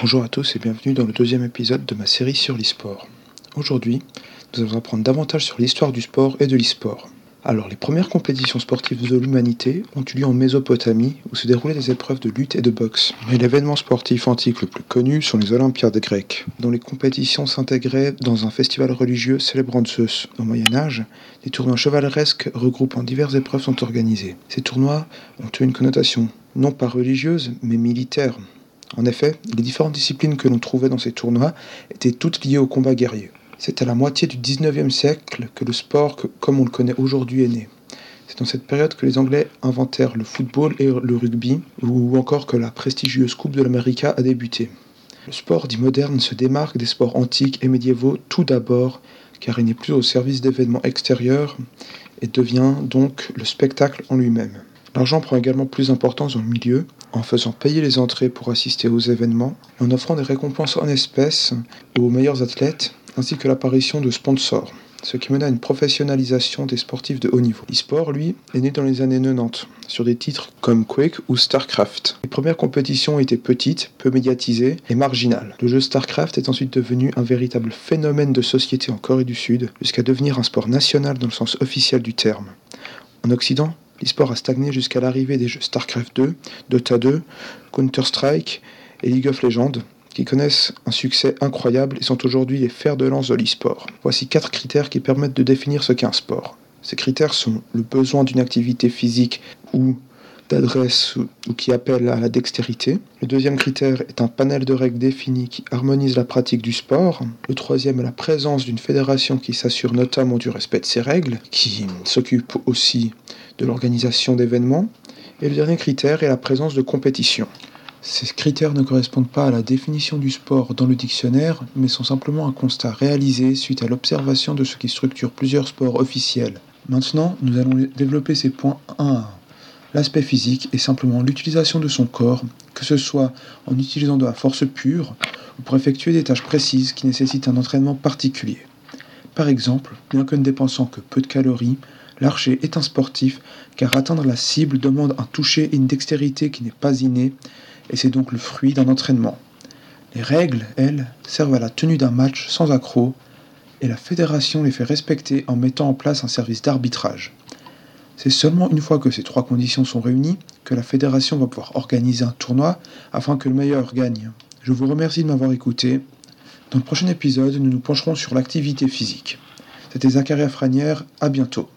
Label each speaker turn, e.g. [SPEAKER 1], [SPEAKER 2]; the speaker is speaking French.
[SPEAKER 1] Bonjour à tous et bienvenue dans le deuxième épisode de ma série sur l'e-sport. Aujourd'hui, nous allons apprendre davantage sur l'histoire du sport et de l'e-sport. Alors, les premières compétitions sportives de l'humanité ont eu lieu en Mésopotamie, où se déroulaient des épreuves de lutte et de boxe. Mais l'événement sportif antique le plus connu sont les Olympiades grecques, dont les compétitions s'intégraient dans un festival religieux célébrant Zeus. Au Moyen Âge, des tournois chevaleresques regroupant diverses épreuves sont organisés. Ces tournois ont eu une connotation non pas religieuse, mais militaire. En effet, les différentes disciplines que l'on trouvait dans ces tournois étaient toutes liées au combat guerrier. C'est à la moitié du 19e siècle que le sport, comme on le connaît aujourd'hui, est né. C'est dans cette période que les Anglais inventèrent le football et le rugby, ou encore que la prestigieuse Coupe de l'Amérique a débuté. Le sport dit moderne se démarque des sports antiques et médiévaux tout d'abord, car il n'est plus au service d'événements extérieurs et devient donc le spectacle en lui-même. L'argent prend également plus d'importance dans le milieu, en faisant payer les entrées pour assister aux événements en offrant des récompenses en espèces aux meilleurs athlètes ainsi que l'apparition de sponsors, ce qui mena à une professionnalisation des sportifs de haut niveau. L'e-sport, lui, est né dans les années 90, sur des titres comme Quake ou StarCraft. Les premières compétitions étaient petites, peu médiatisées et marginales. Le jeu StarCraft est ensuite devenu un véritable phénomène de société en Corée du Sud, jusqu'à devenir un sport national dans le sens officiel du terme. En Occident, l'e-sport a stagné jusqu'à l'arrivée des jeux StarCraft 2, Dota 2, Counter-Strike et League of Legends, qui connaissent un succès incroyable et sont aujourd'hui les fers de lance de l'e-sport. Voici quatre critères qui permettent de définir ce qu'est un sport. Ces critères sont le besoin d'une activité physique ou d'adresse ou qui appelle à la dextérité. Le deuxième critère est un panel de règles définies qui harmonise la pratique du sport. Le troisième est la présence d'une fédération qui s'assure notamment du respect de ces règles, qui s'occupe aussi de l'organisation d'événements. Et le dernier critère est la présence de compétition. Ces critères ne correspondent pas à la définition du sport dans le dictionnaire, mais sont simplement un constat réalisé suite à l'observation de ce qui structure plusieurs sports officiels. Maintenant, nous allons développer ces points 1 à 1. L'aspect physique est simplement l'utilisation de son corps, que ce soit en utilisant de la force pure ou pour effectuer des tâches précises qui nécessitent un entraînement particulier. Par exemple, bien que ne dépensant que peu de calories, l'archer est un sportif car atteindre la cible demande un toucher et une dextérité qui n'est pas innée et c'est donc le fruit d'un entraînement. Les règles, elles, servent à la tenue d'un match sans accroc, et la fédération les fait respecter en mettant en place un service d'arbitrage. C'est seulement une fois que ces trois conditions sont réunies que la fédération va pouvoir organiser un tournoi afin que le meilleur gagne. Je vous remercie de m'avoir écouté. Dans le prochain épisode, nous nous pencherons sur l'activité physique. C'était Zacharia Franière, à bientôt.